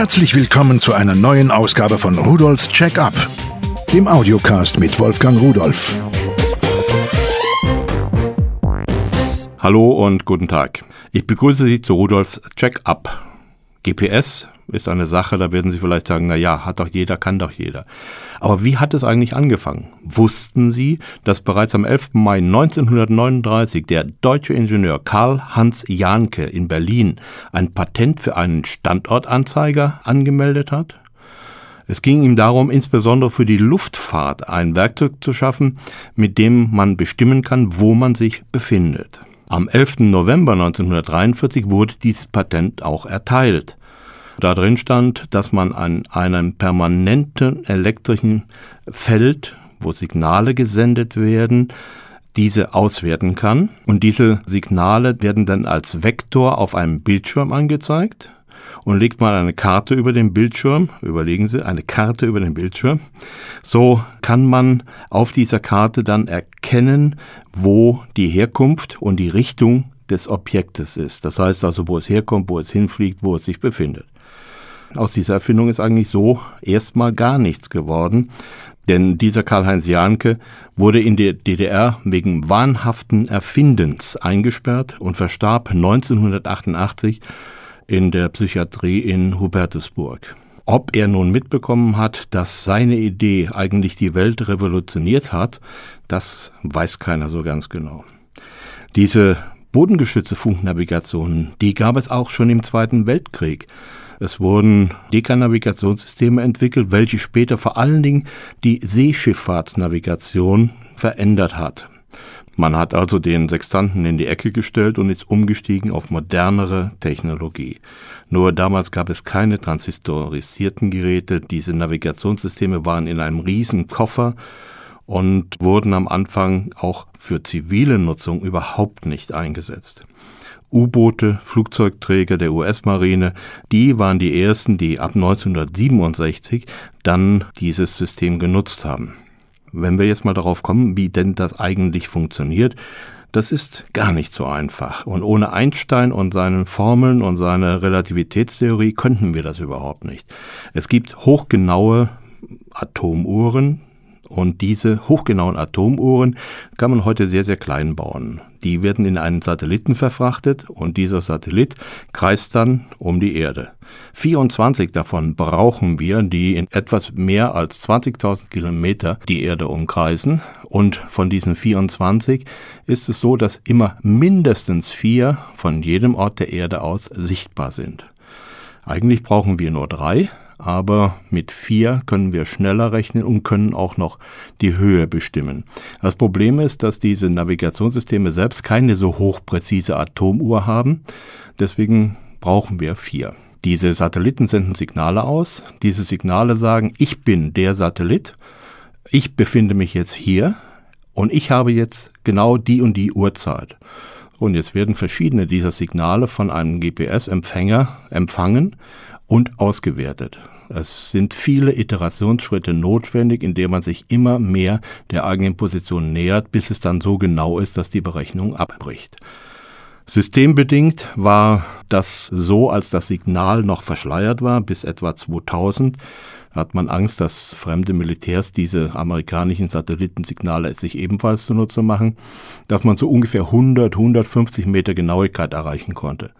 Herzlich willkommen zu einer neuen Ausgabe von Rudolfs Check-up, dem Audiocast mit Wolfgang Rudolf. Hallo und guten Tag. Ich begrüße Sie zu Rudolfs Check-up. GPS ist eine Sache, da werden Sie vielleicht sagen, na ja, hat doch jeder, kann doch jeder. Aber wie hat es eigentlich angefangen? Wussten Sie, dass bereits am 11. Mai 1939 der deutsche Ingenieur Karl Hans Jahnke in Berlin ein Patent für einen Standortanzeiger angemeldet hat? Es ging ihm darum, insbesondere für die Luftfahrt ein Werkzeug zu schaffen, mit dem man bestimmen kann, wo man sich befindet. Am 11. November 1943 wurde dieses Patent auch erteilt. Da drin stand, dass man an einem permanenten elektrischen Feld, wo Signale gesendet werden, diese auswerten kann. Und diese Signale werden dann als Vektor auf einem Bildschirm angezeigt. Und legt man eine Karte über den Bildschirm, überlegen Sie, eine Karte über den Bildschirm, so kann man auf dieser Karte dann erkennen, wo die Herkunft und die Richtung des Objektes ist. Das heißt also, wo es herkommt, wo es hinfliegt, wo es sich befindet. Aus dieser Erfindung ist eigentlich so erstmal gar nichts geworden, denn dieser Karl-Heinz Jahnke wurde in der DDR wegen wahnhaften Erfindens eingesperrt und verstarb 1988 in der Psychiatrie in Hubertusburg. Ob er nun mitbekommen hat, dass seine Idee eigentlich die Welt revolutioniert hat, das weiß keiner so ganz genau. Diese bodengestützte Funknavigation, die gab es auch schon im Zweiten Weltkrieg. Es wurden Dekanavigationssysteme entwickelt, welche später vor allen Dingen die Seeschifffahrtsnavigation verändert hat. Man hat also den Sextanten in die Ecke gestellt und ist umgestiegen auf modernere Technologie. Nur damals gab es keine transistorisierten Geräte. Diese Navigationssysteme waren in einem riesen Koffer und wurden am Anfang auch für zivile Nutzung überhaupt nicht eingesetzt. U-Boote, Flugzeugträger der US-Marine, die waren die ersten, die ab 1967 dann dieses System genutzt haben. Wenn wir jetzt mal darauf kommen, wie denn das eigentlich funktioniert, das ist gar nicht so einfach. Und ohne Einstein und seinen Formeln und seine Relativitätstheorie könnten wir das überhaupt nicht. Es gibt hochgenaue Atomuhren, und diese hochgenauen Atomuhren kann man heute sehr, sehr klein bauen. Die werden in einen Satelliten verfrachtet und dieser Satellit kreist dann um die Erde. 24 davon brauchen wir, die in etwas mehr als 20.000 Kilometer die Erde umkreisen. Und von diesen 24 ist es so, dass immer mindestens vier von jedem Ort der Erde aus sichtbar sind. Eigentlich brauchen wir nur drei, aber mit vier können wir schneller rechnen und können auch noch die Höhe bestimmen. Das Problem ist, dass diese Navigationssysteme selbst keine so hochpräzise Atomuhr haben. Deswegen brauchen wir vier. Diese Satelliten senden Signale aus. Diese Signale sagen, ich bin der Satellit. Ich befinde mich jetzt hier und ich habe jetzt genau die und die Uhrzeit. Und jetzt werden verschiedene dieser Signale von einem GPS-Empfänger empfangen und ausgewertet. Es sind viele Iterationsschritte notwendig, indem man sich immer mehr der eigenen Position nähert, bis es dann so genau ist, dass die Berechnung abbricht. Systembedingt war das so, als das Signal noch verschleiert war, bis etwa 2000 hat man Angst, dass fremde Militärs diese amerikanischen Satellitensignale sich ebenfalls zunutze machen, dass man so ungefähr 100, 150 Meter Genauigkeit erreichen konnte.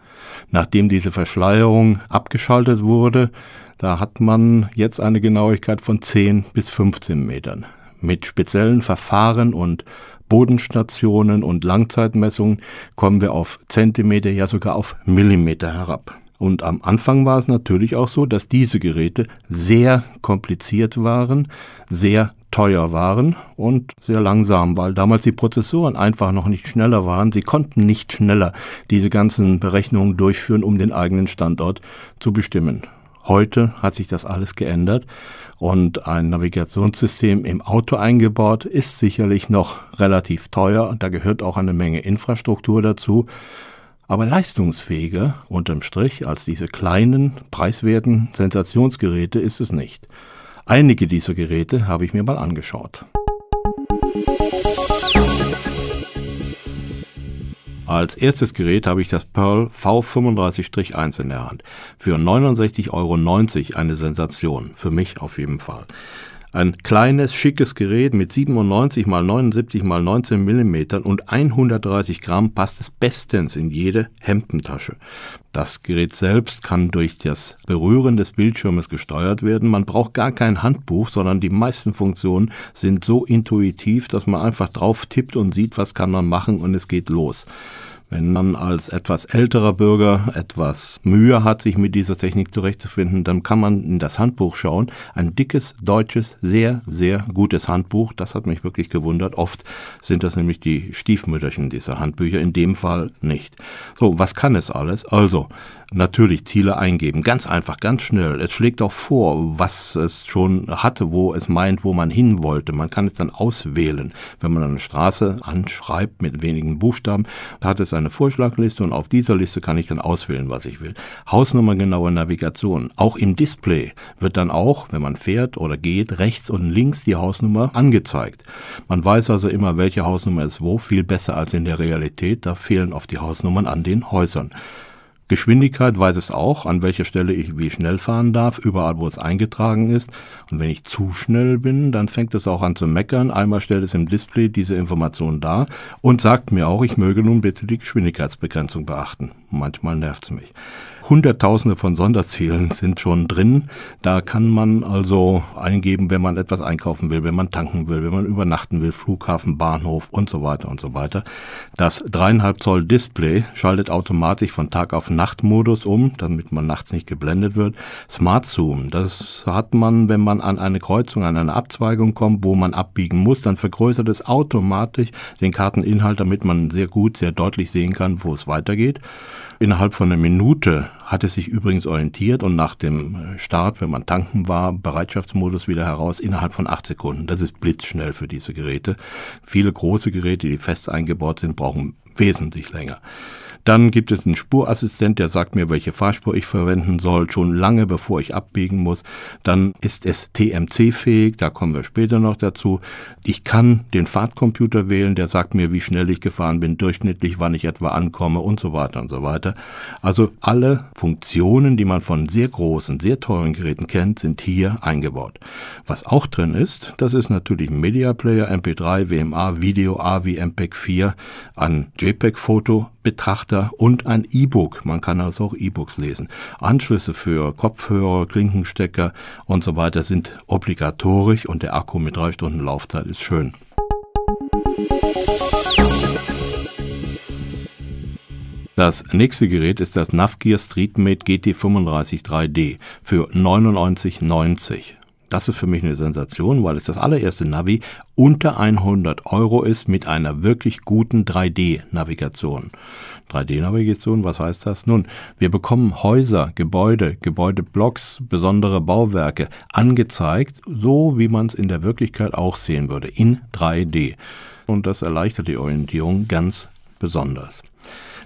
Nachdem diese Verschleierung abgeschaltet wurde, da hat man jetzt eine Genauigkeit von 10 bis 15 Metern. Mit speziellen Verfahren und Bodenstationen und Langzeitmessungen kommen wir auf Zentimeter, ja sogar auf Millimeter herab. Und am Anfang war es natürlich auch so, dass diese Geräte sehr kompliziert waren, sehr teuer waren und sehr langsam, weil damals die Prozessoren einfach noch nicht schneller waren. Sie konnten nicht schneller diese ganzen Berechnungen durchführen, um den eigenen Standort zu bestimmen. Heute hat sich das alles geändert und ein Navigationssystem im Auto eingebaut ist sicherlich noch relativ teuer. Da gehört auch eine Menge Infrastruktur dazu. Aber leistungsfähiger unterm Strich als diese kleinen, preiswerten Sensationsgeräte ist es nicht. Einige dieser Geräte habe ich mir mal angeschaut. Als erstes Gerät habe ich das Pearl V35-1 in der Hand. Für 69,90 Euro eine Sensation. Für mich auf jeden Fall. Ein kleines, schickes Gerät mit 97 mal 79 mal 19 Millimetern und 130 Gramm passt es bestens in jede Hemdentasche. Das Gerät selbst kann durch das Berühren des Bildschirmes gesteuert werden. Man braucht gar kein Handbuch, sondern die meisten Funktionen sind so intuitiv, dass man einfach drauf tippt und sieht, was kann man machen und es geht los. Wenn man als etwas älterer Bürger etwas Mühe hat, sich mit dieser Technik zurechtzufinden, dann kann man in das Handbuch schauen. Ein dickes, deutsches, sehr, sehr gutes Handbuch. Das hat mich wirklich gewundert. Oft sind das nämlich die Stiefmütterchen dieser Handbücher, in dem Fall nicht. So, was kann es alles? Also, natürlich Ziele eingeben. Ganz einfach, ganz schnell. Es schlägt auch vor, was es schon hatte, wo es meint, wo man hin wollte. Man kann es dann auswählen. Wenn man eine Straße anschreibt mit wenigen Buchstaben, hat es eine Vorschlagliste und auf dieser Liste kann ich dann auswählen, was ich will. Hausnummergenaue Navigation. Auch im Display wird dann auch, wenn man fährt oder geht, rechts und links die Hausnummer angezeigt. Man weiß also immer, welche Hausnummer ist wo, viel besser als in der Realität. Da fehlen oft die Hausnummern an den Häusern. Geschwindigkeit weiß es auch, an welcher Stelle ich wie schnell fahren darf, überall wo es eingetragen ist. Und wenn ich zu schnell bin, dann fängt es auch an zu meckern. Einmal stellt es im Display diese Information dar und sagt mir auch, ich möge nun bitte die Geschwindigkeitsbegrenzung beachten. Manchmal nervt es mich. Hunderttausende von Sonderzielen sind schon drin. Da kann man also eingeben, wenn man etwas einkaufen will, wenn man tanken will, wenn man übernachten will, Flughafen, Bahnhof und so weiter und so weiter. Das dreieinhalb Zoll Display schaltet automatisch von Tag auf Nachtmodus um, damit man nachts nicht geblendet wird. Smart Zoom, das hat man, wenn man an eine Kreuzung, an eine Abzweigung kommt, wo man abbiegen muss, dann vergrößert es automatisch den Karteninhalt, damit man sehr gut, sehr deutlich sehen kann, wo es weitergeht. Innerhalb von einer Minute hat es sich übrigens orientiert und nach dem Start, wenn man tanken war, Bereitschaftsmodus wieder heraus innerhalb von acht Sekunden. Das ist blitzschnell für diese Geräte. Viele große Geräte, die fest eingebaut sind, brauchen wesentlich länger. Dann gibt es einen Spurassistent, der sagt mir, welche Fahrspur ich verwenden soll, schon lange bevor ich abbiegen muss. Dann ist es TMC-fähig, da kommen wir später noch dazu. Ich kann den Fahrtcomputer wählen, der sagt mir, wie schnell ich gefahren bin, durchschnittlich, wann ich etwa ankomme und so weiter und so weiter. Also alle Funktionen, die man von sehr großen, sehr teuren Geräten kennt, sind hier eingebaut. Was auch drin ist, das ist natürlich Media Player, MP3, WMA, Video, AVI, MPEG 4, ein JPEG-Foto, Betrachter und ein E-Book. Man kann also auch E-Books lesen. Anschlüsse für Kopfhörer, Klinkenstecker und so weiter sind obligatorisch und der Akku mit drei Stunden Laufzeit ist schön. Das nächste Gerät ist das Navgear StreetMate GT35 3D für 99,90. Das ist für mich eine Sensation, weil es das allererste Navi unter 100 Euro ist mit einer wirklich guten 3D-Navigation. 3D-Navigation, was heißt das? Nun, wir bekommen Häuser, Gebäude, Gebäudeblocks, besondere Bauwerke angezeigt, so wie man es in der Wirklichkeit auch sehen würde, in 3D. Und das erleichtert die Orientierung ganz besonders.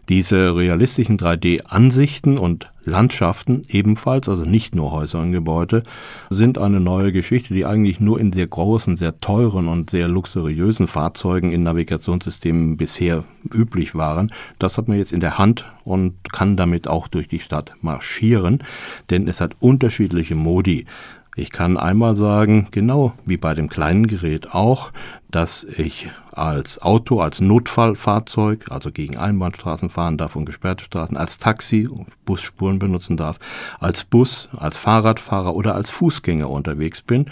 Diese realistischen 3D-Ansichten und Landschaften ebenfalls, also nicht nur Häuser und Gebäude, sind eine neue Geschichte, die eigentlich nur in sehr großen, sehr teuren und sehr luxuriösen Fahrzeugen in Navigationssystemen bisher üblich waren. Das hat man jetzt in der Hand und kann damit auch durch die Stadt marschieren, denn es hat unterschiedliche Modi. Ich kann einmal sagen, genau wie bei dem kleinen Gerät auch, dass ich als Auto, als Notfallfahrzeug, also gegen Einbahnstraßen fahren darf und gesperrte Straßen, als Taxi, Busspuren benutzen darf, als Bus, als Fahrradfahrer oder als Fußgänger unterwegs bin.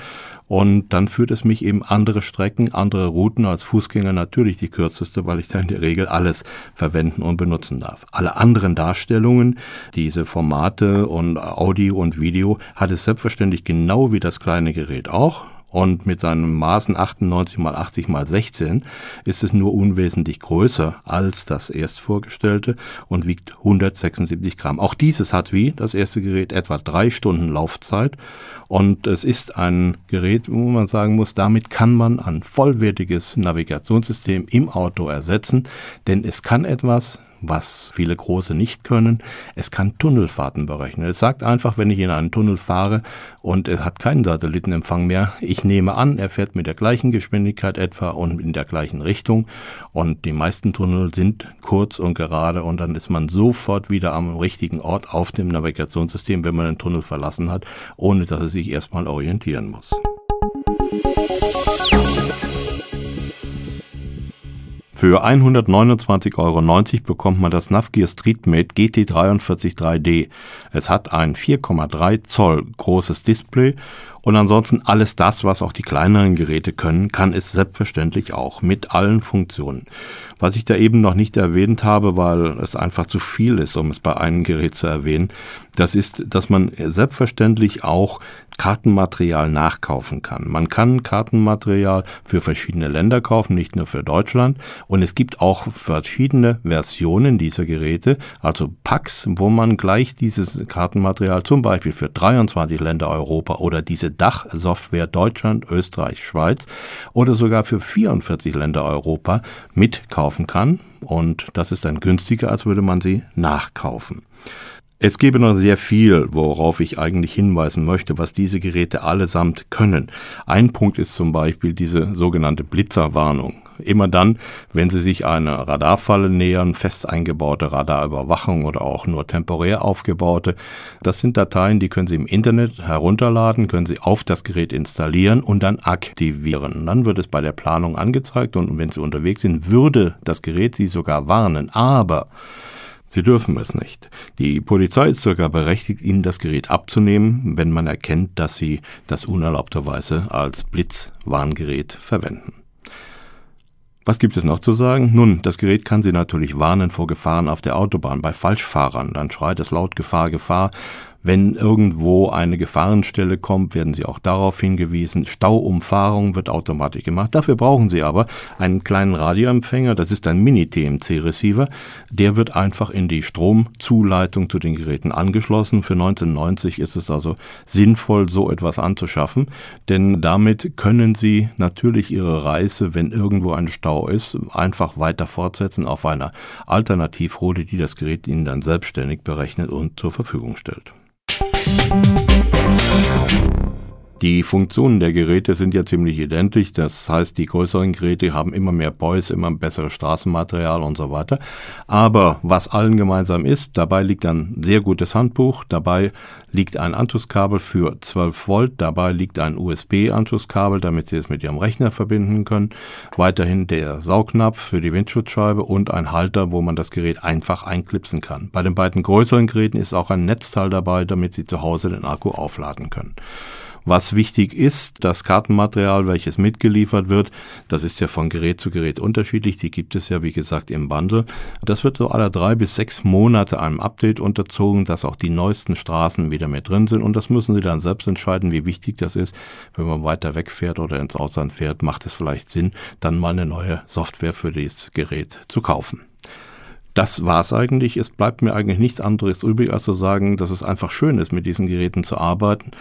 Und dann führt es mich eben andere Strecken, andere Routen als Fußgänger natürlich die kürzeste, weil ich da in der Regel alles verwenden und benutzen darf. Alle anderen Darstellungen, diese Formate und Audio und Video hat es selbstverständlich genau wie das kleine Gerät auch und mit seinen Maßen 98 mal 80 mal 16 ist es nur unwesentlich größer als das erst vorgestellte und wiegt 176 Gramm. Auch dieses hat wie das erste Gerät etwa drei Stunden Laufzeit und es ist ein Gerät, wo man sagen muss, damit kann man ein vollwertiges Navigationssystem im Auto ersetzen, denn es kann etwas, was viele große nicht können. Es kann Tunnelfahrten berechnen. Es sagt einfach, wenn ich in einen Tunnel fahre und es hat keinen Satellitenempfang mehr, ich nehme an, er fährt mit der gleichen Geschwindigkeit etwa und in der gleichen Richtung. Und die meisten Tunnel sind kurz und gerade und dann ist man sofort wieder am richtigen Ort auf dem Navigationssystem, wenn man den Tunnel verlassen hat, ohne dass es sich erstmal orientieren muss. Für 129,90 Euro bekommt man das Navgear StreetMate GT43 3D. Es hat ein 4,3 Zoll großes Display und ansonsten alles das, was auch die kleineren Geräte können, kann es selbstverständlich auch mit allen Funktionen. Was ich da eben noch nicht erwähnt habe, weil es einfach zu viel ist, um es bei einem Gerät zu erwähnen, das ist, dass man selbstverständlich auch Kartenmaterial nachkaufen kann. Man kann Kartenmaterial für verschiedene Länder kaufen, nicht nur für Deutschland. Und es gibt auch verschiedene Versionen dieser Geräte, also Packs, wo man gleich dieses Kartenmaterial zum Beispiel für 23 Länder Europa oder diese Dachsoftware Deutschland, Österreich, Schweiz oder sogar für 44 Länder Europa mitkaufen kann. Und das ist dann günstiger, als würde man sie nachkaufen. Es gäbe noch sehr viel, worauf ich eigentlich hinweisen möchte, was diese Geräte allesamt können. Ein Punkt ist zum Beispiel diese sogenannte Blitzerwarnung. Immer dann, wenn Sie sich einer Radarfalle nähern, fest eingebaute Radarüberwachung oder auch nur temporär aufgebaute. Das sind Dateien, die können Sie im Internet herunterladen, können Sie auf das Gerät installieren und dann aktivieren. Dann wird es bei der Planung angezeigt und wenn Sie unterwegs sind, würde das Gerät Sie sogar warnen. Aber Sie dürfen es nicht. Die Polizei ist sogar berechtigt, Ihnen das Gerät abzunehmen, wenn man erkennt, dass Sie das unerlaubterweise als Blitzwarngerät verwenden. Was gibt es noch zu sagen? Nun, das Gerät kann Sie natürlich warnen vor Gefahren auf der Autobahn bei Falschfahrern. Dann schreit es laut Gefahr, Gefahr. Wenn irgendwo eine Gefahrenstelle kommt, werden Sie auch darauf hingewiesen. Stauumfahrung wird automatisch gemacht. Dafür brauchen Sie aber einen kleinen Radioempfänger. Das ist ein Mini-TMC-Receiver. Der wird einfach in die Stromzuleitung zu den Geräten angeschlossen. Für 1990 ist es also sinnvoll, so etwas anzuschaffen, denn damit können Sie natürlich Ihre Reise, wenn irgendwo ein Stau ist, einfach weiter fortsetzen auf einer Alternativroute, die das Gerät Ihnen dann selbstständig berechnet und zur Verfügung stellt. ハハハハ! Die Funktionen der Geräte sind ja ziemlich identisch. Das heißt, die größeren Geräte haben immer mehr Boys, immer besseres Straßenmaterial und so weiter. Aber was allen gemeinsam ist, dabei liegt ein sehr gutes Handbuch, dabei liegt ein Anschlusskabel für 12 Volt, dabei liegt ein USB-Anschlusskabel, damit Sie es mit Ihrem Rechner verbinden können. Weiterhin der Saugnapf für die Windschutzscheibe und ein Halter, wo man das Gerät einfach einklipsen kann. Bei den beiden größeren Geräten ist auch ein Netzteil dabei, damit Sie zu Hause den Akku aufladen können. Was wichtig ist, das Kartenmaterial, welches mitgeliefert wird, das ist ja von Gerät zu Gerät unterschiedlich. Die gibt es ja, wie gesagt, im Bundle. Das wird so alle drei bis sechs Monate einem Update unterzogen, dass auch die neuesten Straßen wieder mit drin sind. Und das müssen Sie dann selbst entscheiden, wie wichtig das ist. Wenn man weiter wegfährt oder ins Ausland fährt, macht es vielleicht Sinn, dann mal eine neue Software für dieses Gerät zu kaufen. Das war's eigentlich. Es bleibt mir eigentlich nichts anderes übrig, als zu sagen, dass es einfach schön ist, mit diesen Geräten zu arbeiten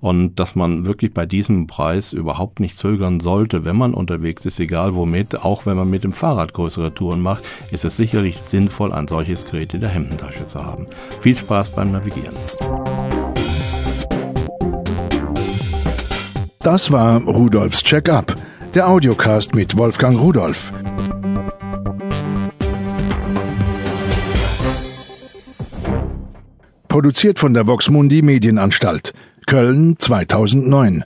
und dass man wirklich bei diesem Preis überhaupt nicht zögern sollte, wenn man unterwegs ist, egal womit, auch wenn man mit dem Fahrrad größere Touren macht, ist es sicherlich sinnvoll, ein solches Gerät in der Hemdentasche zu haben. Viel Spaß beim Navigieren. Das war Rudolfs Check-up, der Audiocast mit Wolfgang Rudolf. Produziert von der Voxmundi Medienanstalt. Köln 2009